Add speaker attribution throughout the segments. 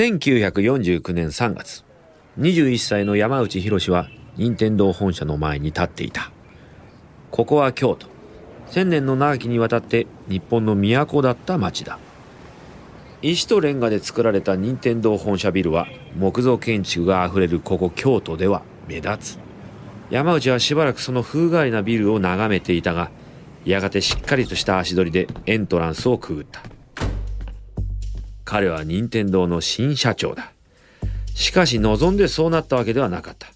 Speaker 1: 1949年3月、21歳の山内博は任天堂本社の前に立っていた。ここは京都。千年の長きにわたって日本の都だった町だ。石とレンガで作られた任天堂本社ビルは木造建築があふれるここ京都では目立つ。山内はしばらくその風変わりなビルを眺めていたが、やがてしっかりとした足取りでエントランスをくぐった。彼は任天堂の新社長だ。しかし望んでそうなったわけではなかった。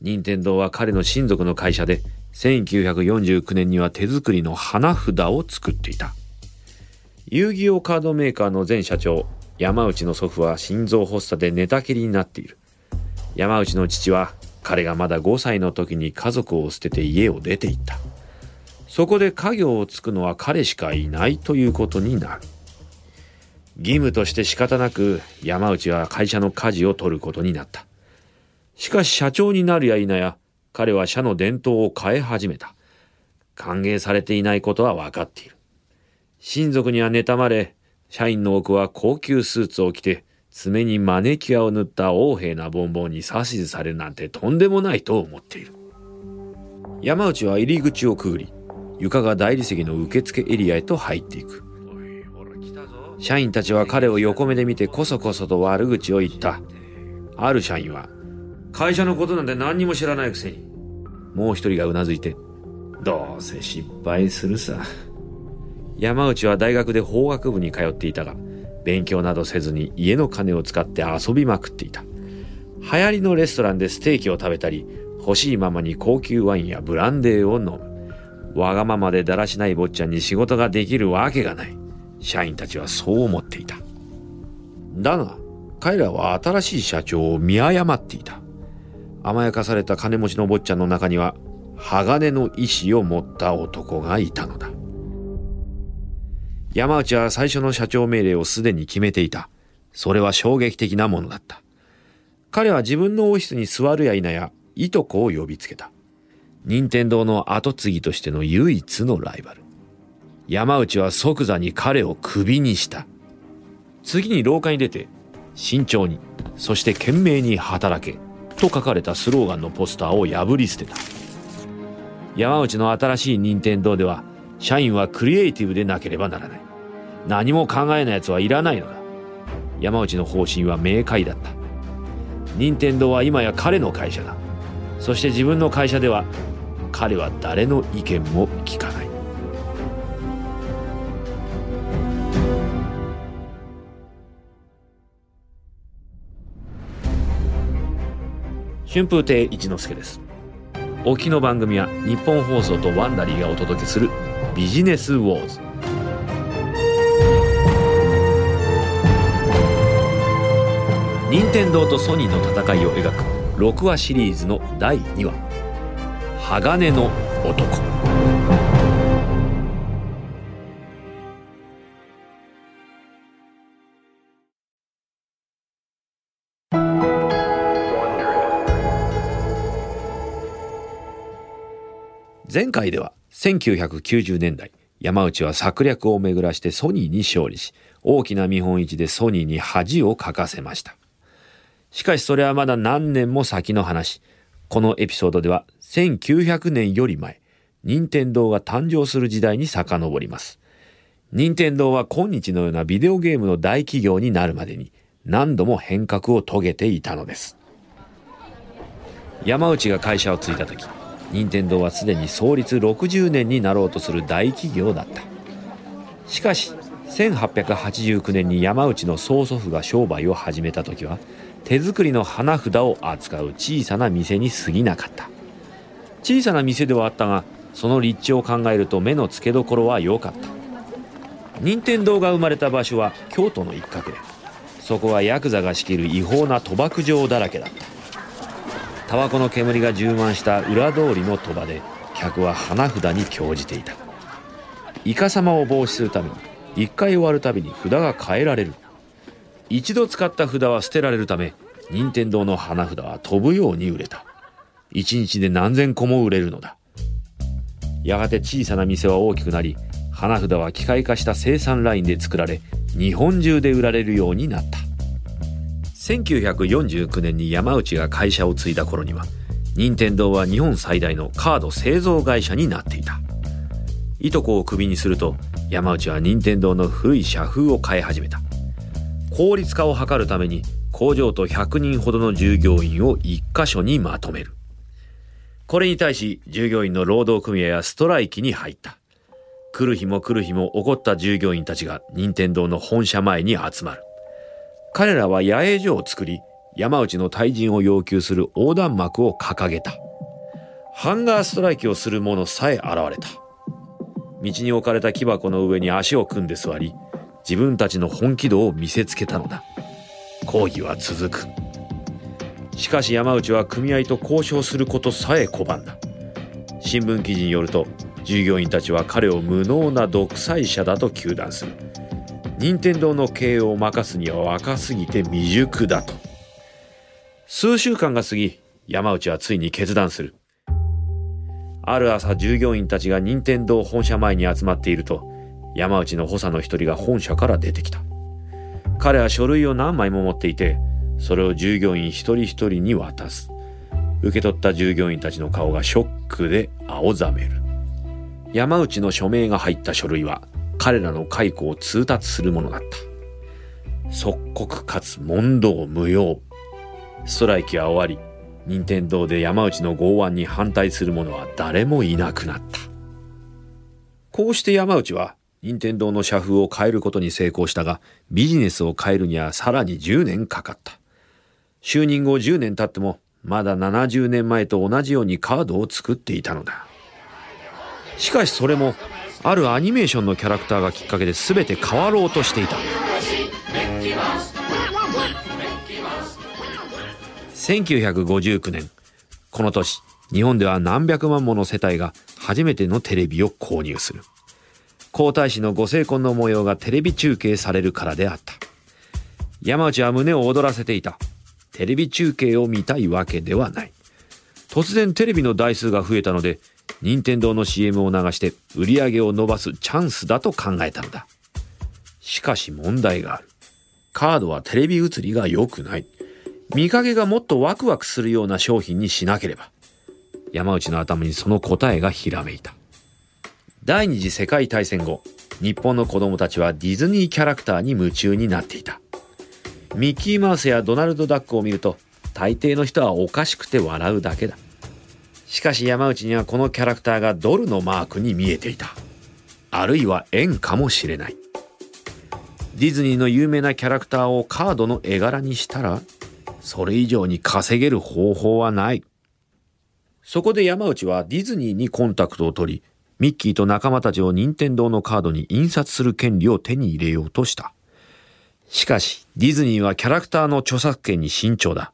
Speaker 1: 任天堂は彼の親族の会社で1949年には手作りの花札を作っていた。遊戯王カードメーカーの前社長、山内の祖父は心臓発作で寝たきりになっている。山内の父は彼がまだ5歳の時に家族を捨てて家を出て行った。そこで家業を継ぐのは彼しかいないということになる。義務として仕方なく山内は会社の舵を取ることになった。しかし社長になるや否や彼は社の伝統を変え始めた。歓迎されていないことは分かっている。親族には妬まれ、社員の多くは高級スーツを着て爪にマネキュアを塗った横柄なボンボンに指図されるなんてとんでもないと思っている。山内は入り口をくぐり、床が大理石の受付エリアへと入っていく。社員たちは彼を横目で見てこそこそと悪口を言った。ある社員は、会社のことなんて何にも知らないくせに。もう一人がうなずいて、どうせ失敗するさ。山内は大学で法学部に通っていたが、勉強などせずに家の金を使って遊びまくっていた。流行りのレストランでステーキを食べたり、欲しいままに高級ワインやブランデーを飲む。わがままでだらしない坊ちゃんに仕事ができるわけがない。社員たちはそう思っていた。だが、彼らは新しい社長を見誤っていた。甘やかされた金持ちの坊ちゃんの中には、鋼の意志を持った男がいたのだ。山内は最初の社長命令をすでに決めていた。それは衝撃的なものだった。彼は自分のオフィスに座るや否や、いとこを呼びつけた。任天堂の後継ぎとしての唯一のライバル。山内は即座に彼をクビにした。次に廊下に出て、慎重に、そして懸命に働け、と書かれたスローガンのポスターを破り捨てた。山内の新しい任天堂では、社員はクリエイティブでなければならない。何も考えない奴はいらないのだ。山内の方針は明快だった。任天堂は今や彼の会社だ。そして自分の会社では彼は誰の意見も聞かない春風亭一之輔です。沖の番組は日本放送とワンダリーがお届けするビジネスウォーズ。任天堂とソニーの戦いを描く6話シリーズの第2話鋼の男。前回では1990年代山内は策略を巡らしてソニーに勝利し大きな見本市でソニーに恥をかかせましたしかしそれはまだ何年も先の話このエピソードでは1900年より前、任天堂が誕生する時代に遡ります。任天堂は今日のようなビデオゲームの大企業になるまでに何度も変革を遂げていたのです。山内が会社を継いだ時、任天堂はすでに創立60年になろうとする大企業だった。しかし、1889年に山内の曽祖父が商売を始めた時は、手作りの花札を扱う小さな店に過ぎなかった。小さな店ではあったがその立地を考えると目の付けどころは良かった任天堂が生まれた場所は京都の一角でそこはヤクザが仕切る違法な賭博場だらけだったタバコの煙が充満した裏通りの賭場で客は花札に興じていたイカサマを防止するために一回終わるたびに札が変えられる一度使った札は捨てられるため任天堂の花札は飛ぶように売れた一日で何千個も売れるのだ。やがて小さな店は大きくなり、花札は機械化した生産ラインで作られ、日本中で売られるようになった。1949年に山内が会社を継いだ頃には任天堂は日本最大のカード製造会社になっていた。いとこをクビにすると山内は任天堂の古い社風を変え始めた。効率化を図るために工場と100人ほどの従業員を1箇所にまとめる。これに対し従業員の労働組合はストライキに入った。来る日も来る日も怒った従業員たちが任天堂の本社前に集まる。彼らは野営所を作り山内の退陣を要求する横断幕を掲げた。ハンガーストライキをする者さえ現れた。道に置かれた木箱の上に足を組んで座り自分たちの本気度を見せつけたのだ。抗議は続く。しかし山内は組合と交渉することさえ拒んだ。新聞記事によると従業員たちは彼を無能な独裁者だと糾弾する。任天堂の経営を任すには若すぎて未熟だと。数週間が過ぎ山内はついに決断する。ある朝従業員たちが任天堂本社前に集まっていると山内の補佐の一人が本社から出てきた。彼は書類を何枚も持っていてそれを従業員一人一人に渡す。受け取った従業員たちの顔がショックで青ざめる。山内の署名が入った書類は彼らの解雇を通達するものだった。即刻かつ問答無用。ストライキは終わり、任天堂で山内の剛腕に反対する者は誰もいなくなった。こうして山内は任天堂の社風を変えることに成功したが、ビジネスを変えるにはさらに10年かかった。就任後10年経っても、まだ70年前と同じようにカードを作っていたのだ。しかしそれもあるアニメーションのキャラクターがきっかけで全て変わろうとしていた。1959年この年日本では何百万もの世帯が初めてのテレビを購入する。皇太子のご成婚の模様がテレビ中継されるからであった。山内は胸を躍らせていた。テレビ中継を見たいわけではない。突然テレビの台数が増えたので任天堂の CM を流して売り上げを伸ばすチャンスだと考えたのだ。しかし問題がある。カードはテレビ映りが良くない。見かけがもっとワクワクするような商品にしなければ。山内の頭にその答えがひらめいた。第二次世界大戦後、日本の子供たちはディズニーキャラクターに夢中になっていた。ミッキーマウスやドナルド・ダックを見ると、大抵の人はおかしくて笑うだけだ。しかし山内にはこのキャラクターがドルのマークに見えていた。あるいは円かもしれない。ディズニーの有名なキャラクターをカードの絵柄にしたら、それ以上に稼げる方法はない。そこで山内はディズニーにコンタクトを取り、ミッキーと仲間たちを任天堂のカードに印刷する権利を手に入れようとした。しかし、ディズニーはキャラクターの著作権に慎重だ。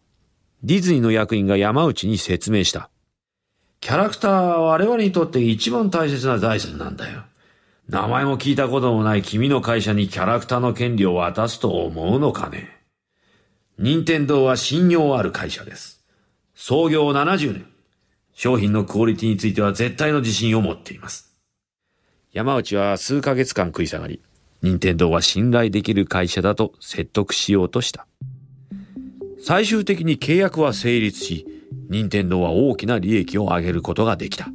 Speaker 1: ディズニーの役員が山内に説明した。キャラクターは我々にとって一番大切な財産なんだよ。名前も聞いたこともない君の会社にキャラクターの権利を渡すと思うのかね。任天堂は信用ある会社です。創業70年。商品のクオリティについては絶対の自信を持っています。山内は数ヶ月間食い下がり、任天堂は信頼できる会社だと説得しようとした。最終的に契約は成立し、任天堂は大きな利益を上げることができた。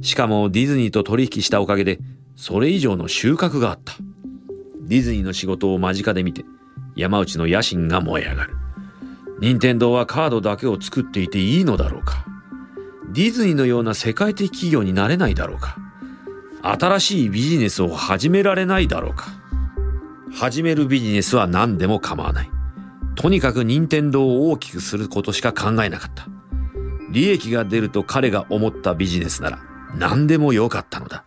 Speaker 1: しかもディズニーと取引したおかげで、それ以上の収穫があった。ディズニーの仕事を間近で見て、山内の野心が燃え上がる。任天堂はカードだけを作っていていいのだろうか。ディズニーのような世界的企業になれないだろうか。新しいビジネスを始められないだろうか。始めるビジネスは何でも構わない。とにかく任天堂を大きくすることしか考えなかった。利益が出ると彼が思ったビジネスなら何でもよかったのだ。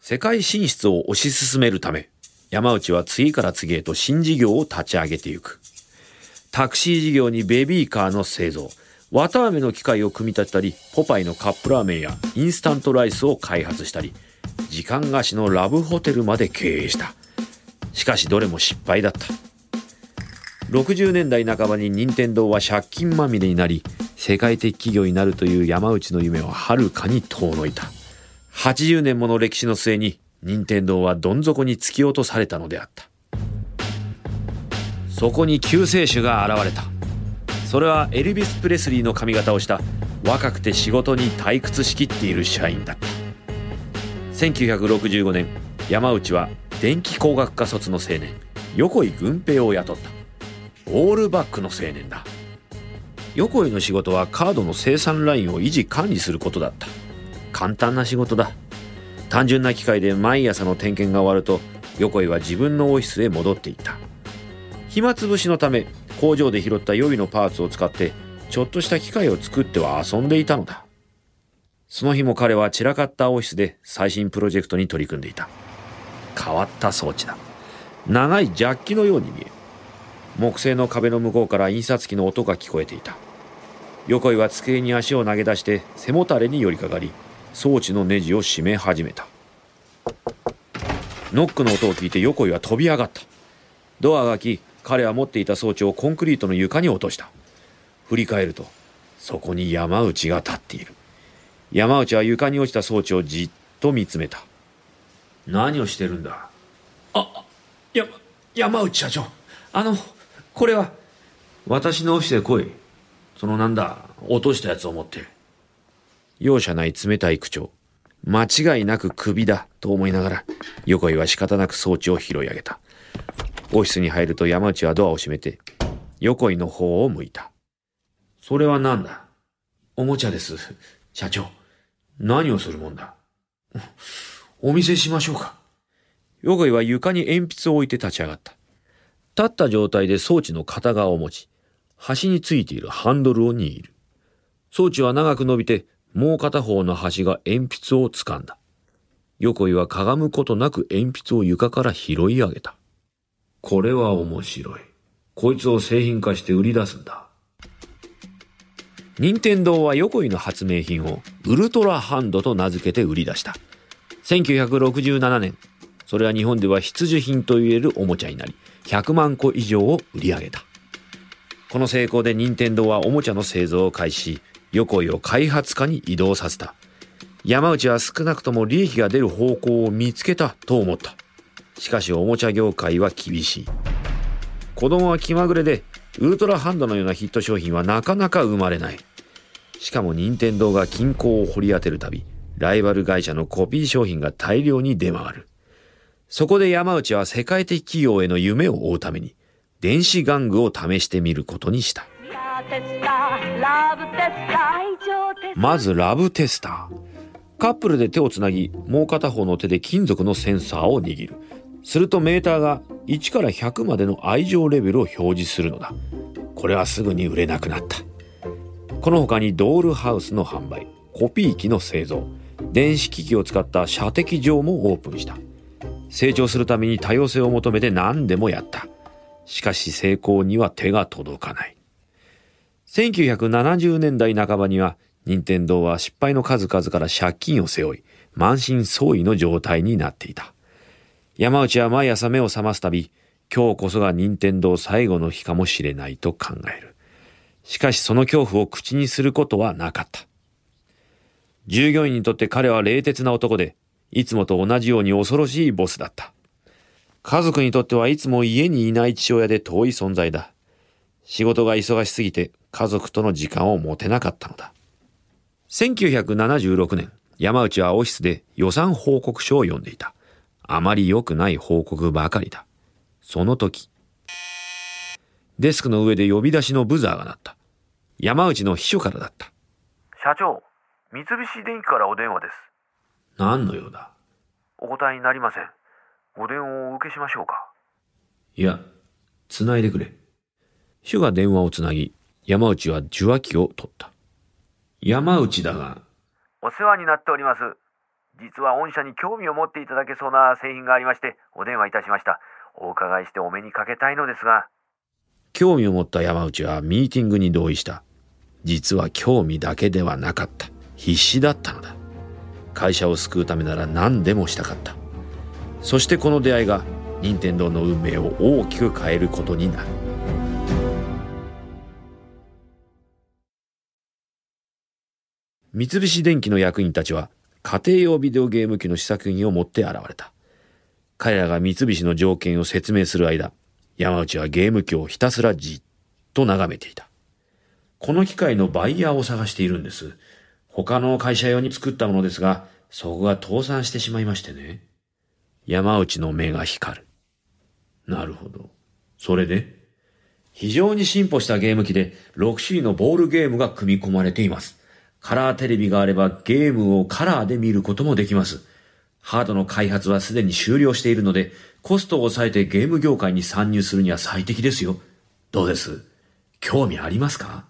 Speaker 1: 世界進出を推し進めるため、山内は次から次へと新事業を立ち上げていく。タクシー事業にベビーカーの製造、綿飴の機械を組み立てたり、ポパイのカップラーメンやインスタントライスを開発したり、時間貸しのラブホテルまで経営した。しかしどれも失敗だった。60年代半ばに任天堂は借金まみれになり、世界的企業になるという山内の夢ははるかに遠のいた。80年もの歴史の末に、任天堂はどん底に突き落とされたのであった。そこに救世主が現れたそれはエルビス・プレスリーの髪型をした若くて仕事に退屈しきっている社員だった1965年山内は電気工学科卒の青年横井軍平を雇ったオールバックの青年だ横井の仕事はカードの生産ラインを維持管理することだった。簡単な仕事だ。単純な機械で毎朝の点検が終わると横井は自分のオフィスへ戻っていった。暇つぶしのため工場で拾った予備のパーツを使ってちょっとした機械を作っては遊んでいたのだ。その日も彼は散らかったオフィスで最新プロジェクトに取り組んでいた。変わった装置だ。長いジャッキのように見える。木製の壁の向こうから印刷機の音が聞こえていた。横井は机に足を投げ出して背もたれに寄りかかり装置のネジを締め始めた。ノックの音を聞いて横井は飛び上がった。ドアが開き彼は持っていた装置をコンクリートの床に落とした。振り返るとそこに山内が立っている。山内は床に落ちた装置をじっと見つめた。何をしてるんだ？あや山内社長。あのこれは？私のオフィスへ来い。そのなんだ？落としたやつを持って。容赦ない冷たい口調。間違いなく首だ。と思いながら横井は仕方なく装置を拾い上げた。オフィスに入ると山内はドアを閉めて横井の方を向いた。それは何だ？おもちゃです社長。何をするもんだ？お見せしましょうか。横井は床に鉛筆を置いて立ち上がった立った状態で装置の片側を持ち端についているハンドルを握る。装置は長く伸びてもう片方の端が鉛筆を掴んだ。横井はかがむことなく鉛筆を床から拾い上げた。これは面白い。こいつを製品化して売り出すんだ。任天堂は横井の発明品をウルトラハンドと名付けて売り出した。1967年それは日本では必需品と言えるおもちゃになり100万個以上を売り上げた。この成功で任天堂はおもちゃの製造を開始し横井を開発化に移動させた。山内は少なくとも利益が出る方向を見つけたと思った。しかしおもちゃ業界は厳しい。子供は気まぐれでウルトラハンドのようなヒット商品はなかなか生まれない。しかも任天堂が均衡を掘り当てるたびライバル会社のコピー商品が大量に出回る。そこで山内は世界的企業への夢を追うために電子玩具を試してみることにした。まずラブテスター。カップルで手をつなぎもう片方の手で金属のセンサーを握る。するとメーターが1から100までの愛情レベルを表示するのだ。これはすぐに売れなくなった。この他にドールハウスの販売コピー機の製造電子機器を使った射的場もオープンした。成長するために多様性を求めて何でもやったしかし成功には手が届かない1970年代半ばには任天堂は失敗の数々から借金を背負い満身創痍の状態になっていた山内は毎朝目を覚ますたび、今日こそが任天堂最後の日かもしれないと考える。しかしその恐怖を口にすることはなかった。従業員にとって彼は冷徹な男で、いつもと同じように恐ろしいボスだった。家族にとってはいつも家にいない父親で遠い存在だ。仕事が忙しすぎて家族との時間を持てなかったのだ。1976年、山内はオフィスで予算報告書を読んでいた。あまり良くない報告ばかりだ。その時、デスクの上で呼び出しのブザーが鳴った。山内の秘書からだった。
Speaker 2: 社長、三菱電機からお電話です。
Speaker 1: 何の用だ？
Speaker 2: お答えになりません。ご電話をお受けしましょうか。
Speaker 1: いや、繋いでくれ。秘書が電話をつなぎ、山内は受話器を取った。山内だが。
Speaker 2: お世話になっております。実は御社に興味を持っていただけそうな製品がありましてお電話いたしましたお伺いしてお目にかけたいのですが
Speaker 1: 興味を持った山内はミーティングに同意した実は興味だけではなかった必死だったのだ会社を救うためなら何でもしたかったそしてこの出会いが任天堂の運命を大きく変えることになる三菱電機の役員たちは家庭用ビデオゲーム機の試作品を持って現れた。彼らが三菱の条件を説明する間、山内はゲーム機をひたすらじっと眺めていた。この機械のバイヤーを探しているんです。他の会社用に作ったものですが、そこが倒産してしまいましてね。山内の目が光る。なるほど。それで非常に進歩したゲーム機で6種類のボールゲームが組み込まれています。カラーテレビがあればゲームをカラーで見ることもできます。ハードの開発はすでに終了しているので、コストを抑えてゲーム業界に参入するには最適ですよ。どうです？興味ありますか？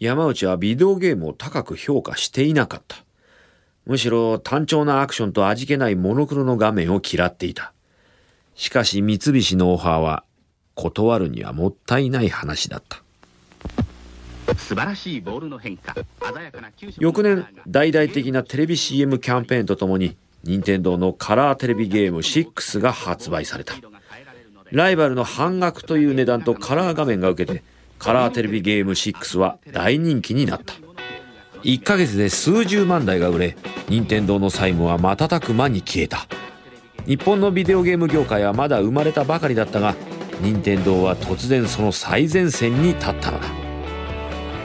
Speaker 1: 山内はビデオゲームを高く評価していなかった。むしろ単調なアクションと味気ないモノクロの画面を嫌っていた。しかし三菱のオファーは断るにはもったいない話だった。素晴らしいボールの変化。翌年、大々的なテレビ CM キャンペーンとともに、任天堂のカラーテレビゲーム6が発売された。ライバルの半額という値段とカラー画面が受けて、カラーテレビゲーム6は大人気になった。1ヶ月で数十万台が売れ、任天堂の債務は瞬く間に消えた。日本のビデオゲーム業界はまだ生まれたばかりだったが、任天堂は突然その最前線に立ったのだ。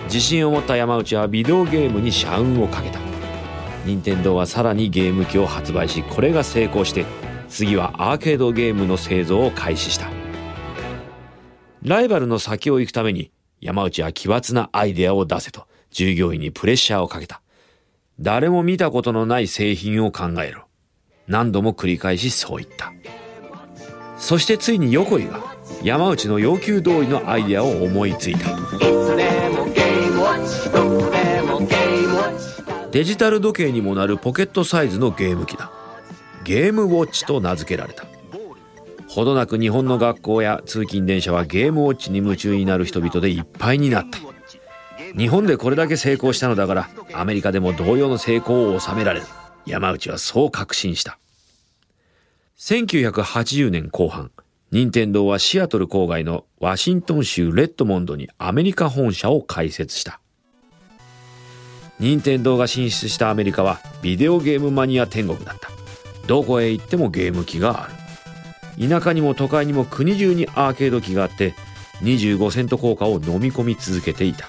Speaker 1: 自信を持った山内はビデオゲームに社運をかけた。任天堂はさらにゲーム機を発売し、これが成功して、次はアーケードゲームの製造を開始した。ライバルの先を行くために、山内は奇抜なアイデアを出せと、従業員にプレッシャーをかけた。誰も見たことのない製品を考えろ。何度も繰り返しそう言った。そしてついに横井が山内の要求通りのアイデアを思いついた。デジタル時計にもなるポケットサイズのゲーム機だ。ゲームウォッチと名付けられた。ほどなく日本の学校や通勤電車はゲームウォッチに夢中になる人々でいっぱいになった。日本でこれだけ成功したのだからアメリカでも同様の成功を収められる。山内はそう確信した。1980年後半、任天堂はシアトル郊外のワシントン州レッドモンドにアメリカ本社を開設した。任天堂が進出したアメリカはビデオゲームマニア天国だった。どこへ行ってもゲーム機がある。田舎にも都会にも国中にアーケード機があって25セント効果を飲み込み続けていた。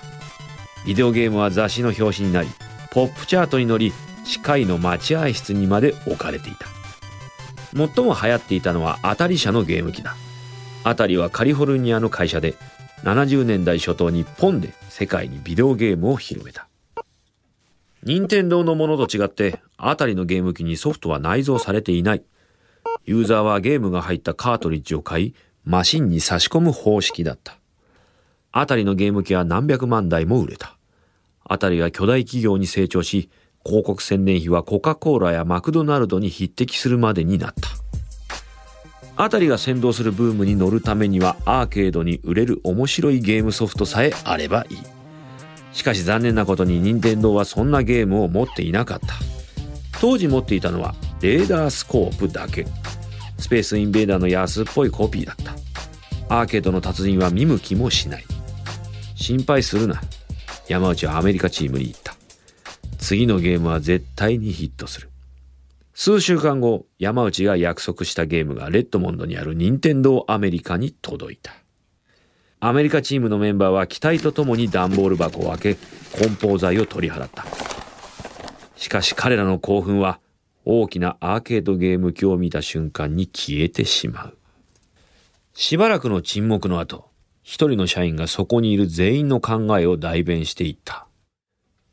Speaker 1: ビデオゲームは雑誌の表紙になりポップチャートに乗り歯科医の待合室にまで置かれていた。最も流行っていたのは当たり社のゲーム機だ。当たりはカリフォルニアの会社で70年代初頭日本で世界にビデオゲームを広めた。任天堂のものと違って当たりのゲーム機にソフトは内蔵されていない。ユーザーはゲームが入ったカートリッジを買い、マシンに差し込む方式だった。あたりのゲーム機は何百万台も売れた。あたりは巨大企業に成長し、広告宣伝費はコカ・コーラやマクドナルドに匹敵するまでになった。あたりが先導するブームに乗るためにはアーケードに売れる面白いゲームソフトさえあればいい。しかし残念なことに任天堂はそんなゲームを持っていなかった。当時持っていたのはレーダースコープだけ。スペースインベーダーの安っぽいコピーだった。アーケードの達人は見向きもしない。心配するな。山内はアメリカチームに行った。次のゲームは絶対にヒットする。数週間後、山内が約束したゲームがレッドモンドにある任天堂アメリカに届いた。アメリカチームのメンバーは期待とともに段ボール箱を開け、梱包材を取り払った。しかし彼らの興奮は大きなアーケードゲーム機を見た瞬間に消えてしまう。しばらくの沈黙の後、一人の社員がそこにいる全員の考えを代弁していった。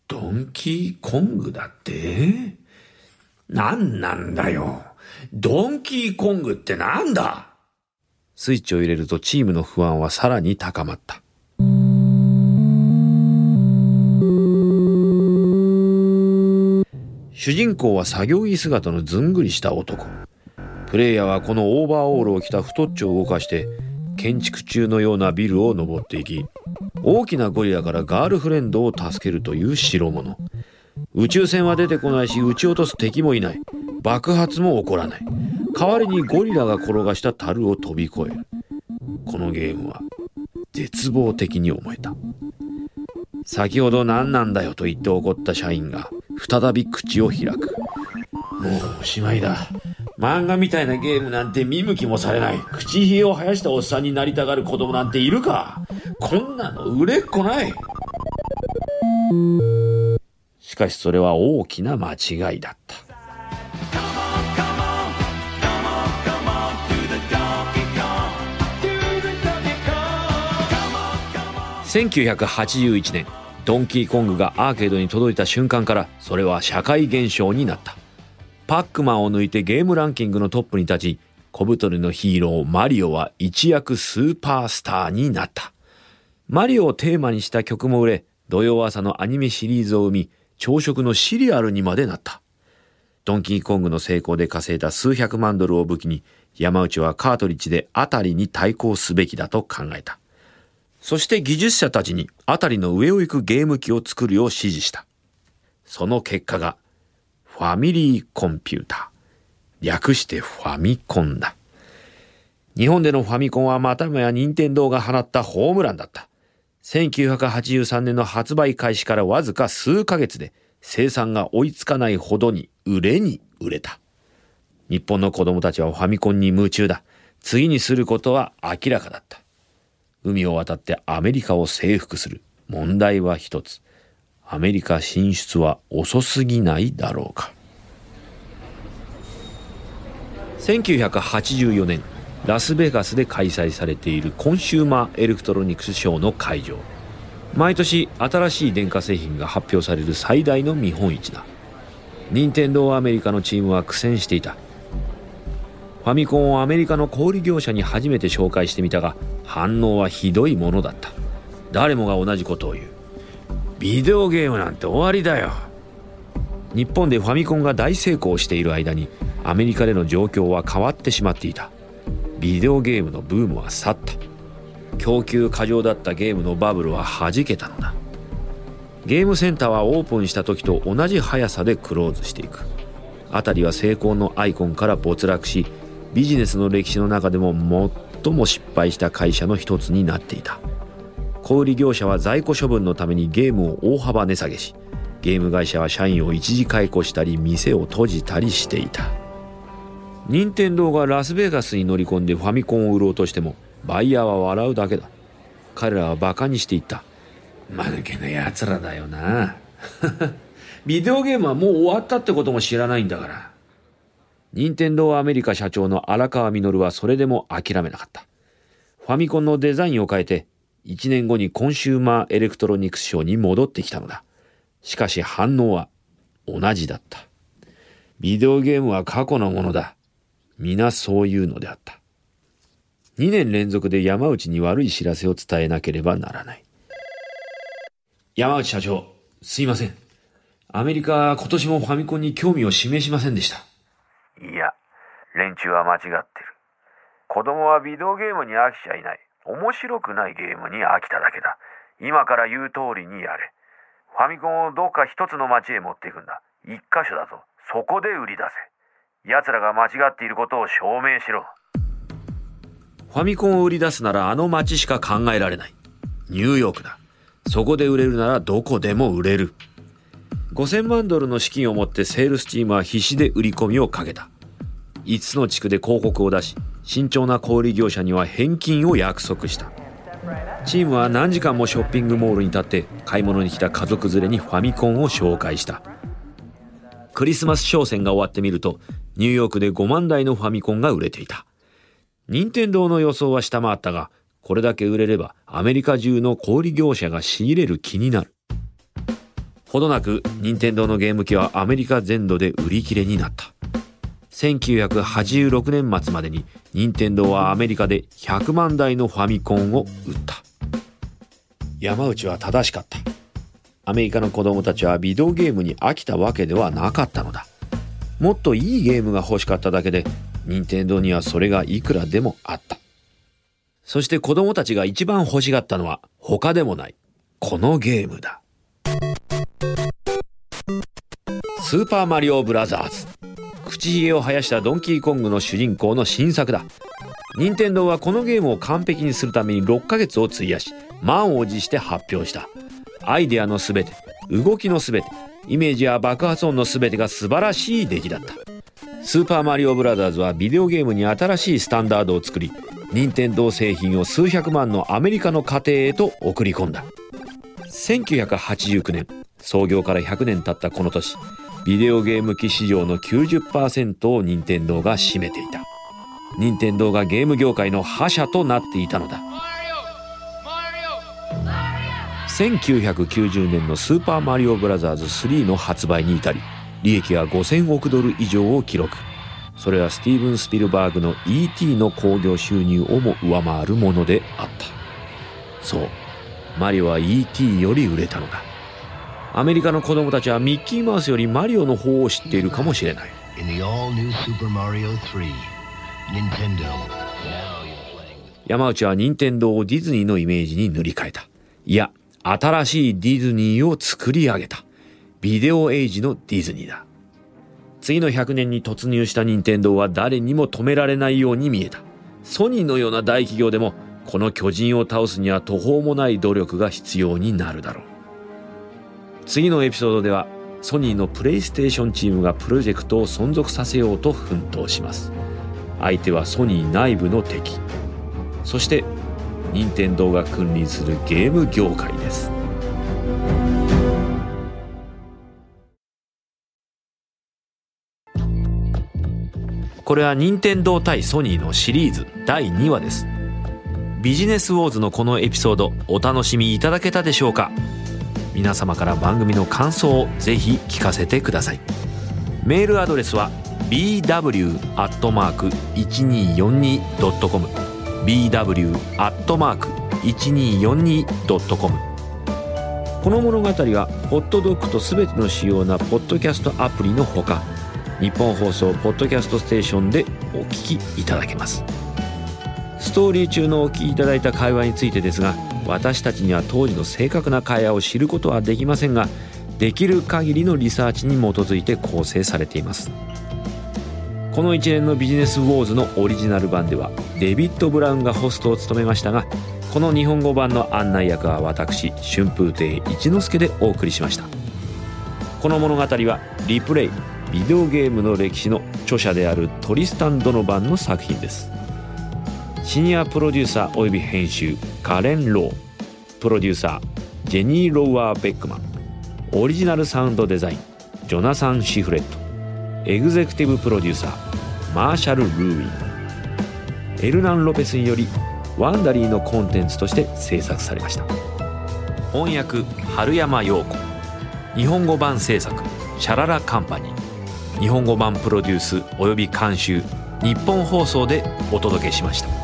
Speaker 1: ドンキーコングだって？何なんだよ。ドンキーコングってなんだ？スイッチを入れるとチームの不安はさらに高まった。主人公は作業着姿のずんぐりした男。プレイヤーはこのオーバーオールを着た太っちょを動かして建築中のようなビルを登っていき大きなゴリラからガールフレンドを助けるという代物。宇宙船は出てこないし撃ち落とす敵もいない。爆発も起こらない。代わりにゴリラが転がした樽を飛び越える。このゲームは絶望的に思えた。先ほど何なんだよと言って怒った社員が再び口を開く。もうおしまいだ。漫画みたいなゲームなんて見向きもされない。口ひげを生やしたおっさんになりたがる子供なんているかこんなの売れっこない。しかしそれは大きな間違いだった。1981年ドンキーコングがアーケードに届いた瞬間からそれは社会現象になった。パックマンを抜いてゲームランキングのトップに立ち小太りのヒーローマリオは一躍スーパースターになった。マリオをテーマにした曲も売れ土曜朝のアニメシリーズを生み朝食のシリアルにまでなった。ドンキーコングの成功で稼いだ数百万ドルを武器に山内はカートリッジであたりに対抗すべきだと考えた。そして技術者たちに辺りの上を行くゲーム機を作るよう指示した。その結果が、ファミリーコンピューター。略してファミコンだ。日本でのファミコンはまたもや任天堂が放ったホームランだった。1983年の発売開始からわずか数ヶ月で生産が追いつかないほどに売れに売れた。日本の子供たちはファミコンに夢中だ。次にすることは明らかだった。海を渡ってアメリカを征服する。問題は一つ。アメリカ進出は遅すぎないだろうか。1984年、ラスベガスで開催されているコンシューマーエレクトロニクスショーの会場。毎年新しい電化製品が発表される最大の見本市だ。任天堂アメリカのチームは苦戦していた。ファミコンをアメリカの小売業者に初めて紹介してみたが反応はひどいものだった。誰もが同じことを言う。ビデオゲームなんて終わりだよ。日本でファミコンが大成功している間にアメリカでの状況は変わってしまっていた。ビデオゲームのブームは去った。供給過剰だったゲームのバブルは弾けたのだ。ゲームセンターはオープンした時と同じ速さでクローズしていく。辺りは成功のアイコンから没落しビジネスの歴史の中でも最も失敗した会社の一つになっていた。小売業者は在庫処分のためにゲームを大幅値下げしゲーム会社は社員を一時解雇したり店を閉じたりしていた。任天堂がラスベガスに乗り込んでファミコンを売ろうとしてもバイヤーは笑うだけだ。彼らはバカにしていった。間抜けな奴らだよな。ビデオゲームはもう終わったってことも知らないんだから。任天堂アメリカ社長の荒川実はそれでも諦めなかった。ファミコンのデザインを変えて、1年後にコンシューマーエレクトロニクスショーに戻ってきたのだ。しかし反応は同じだった。ビデオゲームは過去のものだ。皆そういうのであった。2年連続で山内に悪い知らせを伝えなければならない。山内社長、すいません。アメリカ今年もファミコンに興味を示しませんでした。
Speaker 2: いや、連中は間違ってる。子供はビデオゲームに飽きちゃいない。面白くないゲームに飽きただけだ。今から言う通りにやれ。ファミコンをどっか一つの街へ持っていくんだ。一箇所だぞ。そこで売り出せ。奴らが間違っていることを証明しろ。
Speaker 1: ファミコンを売り出すならあの街しか考えられない。ニューヨークだ。そこで売れるならどこでも売れる。5000万ドルの資金を持ってセールスチームは必死で売り込みをかけた。5つの地区で広告を出し、慎重な小売業者には返金を約束した。チームは何時間もショッピングモールに立って買い物に来た家族連れにファミコンを紹介した。クリスマス商戦が終わってみると、ニューヨークで5万台のファミコンが売れていた。任天堂の予想は下回ったが、これだけ売れればアメリカ中の小売業者が仕入れる気になる。ほどなく任天堂のゲーム機はアメリカ全土で売り切れになった。1986年末までに任天堂はアメリカで100万台のファミコンを売った。山内は正しかった。アメリカの子供たちはビデオゲームに飽きたわけではなかったのだ。もっといいゲームが欲しかっただけで任天堂にはそれがいくらでもあった。そして子供たちが一番欲しがったのは他でもないこのゲームだ。スーパーマリオブラザーズ。口ひげを生やしたドンキーコングの主人公の新作だ。任天堂はこのゲームを完璧にするために6ヶ月を費やし満を持して発表した。アイデアの全て動きの全てイメージや爆発音の全てが素晴らしい出来だった。スーパーマリオブラザーズはビデオゲームに新しいスタンダードを作り任天堂製品を数百万のアメリカの家庭へと送り込んだ。1989年創業から100年経ったこの年ビデオゲーム機市場の90%を任天堂が占めていた任天堂がゲーム業界の覇者となっていたのだ1990年の「スーパーマリオブラザーズ3」の発売に至り利益は5000億ドル以上を記録それはスティーブン・スピルバーグの E.T. の興行収入をも上回るものであったそうマリオは E.T. より売れたのだアメリカの子供たちはミッキーマウスよりマリオの方を知っているかもしれない。山内は任天堂をディズニーのイメージに塗り替えた。いや新しいディズニーを作り上げた。ビデオエイジのディズニーだ。次の100年に突入した任天堂は誰にも止められないように見えた。ソニーのような大企業でもこの巨人を倒すには途方もない努力が必要になるだろう次のエピソードではソニーのプレイステーションチームがプロジェクトを存続させようと奮闘します。相手はソニー内部の敵。そして任天堂が君臨するゲーム業界です。これは任天堂対ソニーのシリーズ第2話です。ビジネスウォーズのこのエピソードお楽しみいただけたでしょうか？皆様から番組の感想をぜひ聞かせてください。メールアドレスは bw.1242.com bw.1242.com この物語はホットドッグと全ての主要なポッドキャストアプリのほか日本放送ポッドキャストステーションでお聞きいただけます。ストーリー中のお聞きいただいた会話についてですが私たちには当時の正確な会話を知ることはできませんができる限りのリサーチに基づいて構成されています。この一連のビジネスウォーズのオリジナル版ではデビッド・ブラウンがホストを務めましたがこの日本語版の案内役は私春風亭一之輔でお送りしました。この物語はリプレイビデオゲームの歴史の著者であるトリスタン・ドノバンの作品です。シニアプロデューサーおよび編集カレン・ロー。プロデューサージェニー・ローワー・ベックマン。オリジナルサウンドデザインジョナサン・シフレット。エグゼクティブプロデューサーマーシャル・ルーウィン。エルナン・ロペスによりワンダリーのコンテンツとして制作されました。翻訳春山陽子。日本語版制作シャララカンパニー。日本語版プロデュースおよび監修日本放送でお届けしました。